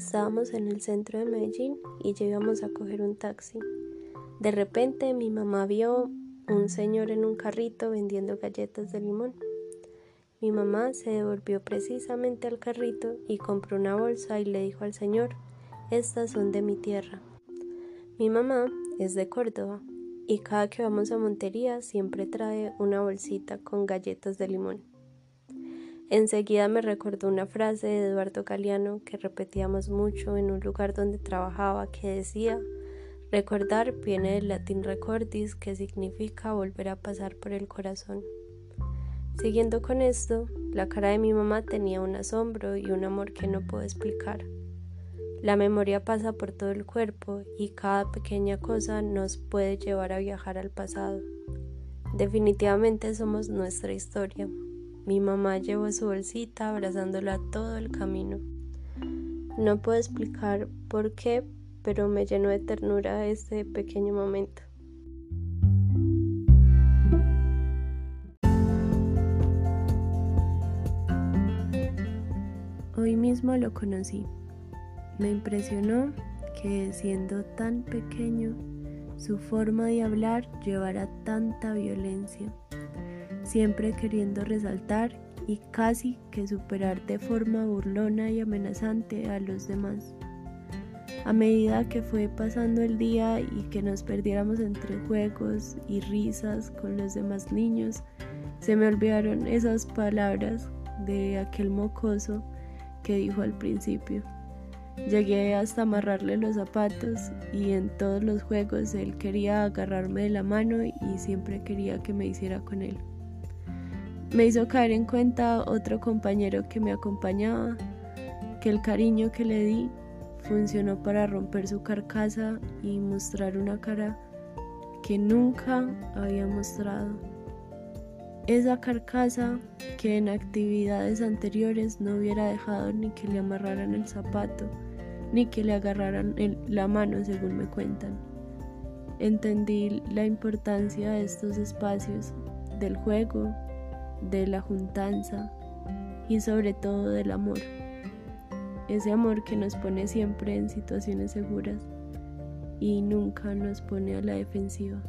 Estábamos en el centro de Medellín y llegamos a coger un taxi. De repente mi mamá vio un señor en un carrito vendiendo galletas de limón. Mi mamá se devolvió precisamente al carrito y compró una bolsa y le dijo al señor, estas son de mi tierra. Mi mamá es de Córdoba y cada que vamos a Montería siempre trae una bolsita con galletas de limón. Enseguida me recordó una frase de Eduardo Galeano que repetíamos mucho en un lugar donde trabajaba que decía Recordar viene del latín recordis que significa volver a pasar por el corazón. Siguiendo con esto, la cara de mi mamá tenía un asombro y un amor que no puedo explicar. La memoria pasa por todo el cuerpo y cada pequeña cosa nos puede llevar a viajar al pasado. Definitivamente somos nuestra historia, mi mamá llevó su bolsita abrazándola todo el camino. No puedo explicar por qué, pero me llenó de ternura este pequeño momento. Hoy mismo lo conocí. Me impresionó que siendo tan pequeño, su forma de hablar llevara tanta violencia siempre queriendo resaltar y casi que superar de forma burlona y amenazante a los demás. A medida que fue pasando el día y que nos perdiéramos entre juegos y risas con los demás niños, se me olvidaron esas palabras de aquel mocoso que dijo al principio. Llegué hasta amarrarle los zapatos y en todos los juegos él quería agarrarme de la mano y siempre quería que me hiciera con él. Me hizo caer en cuenta otro compañero que me acompañaba, que el cariño que le di funcionó para romper su carcasa y mostrar una cara que nunca había mostrado. Esa carcasa que en actividades anteriores no hubiera dejado ni que le amarraran el zapato, ni que le agarraran la mano según me cuentan. Entendí la importancia de estos espacios, del juego, de la juntanza y sobre todo del amor. Ese amor que nos pone siempre en situaciones seguras y nunca nos pone a la defensiva.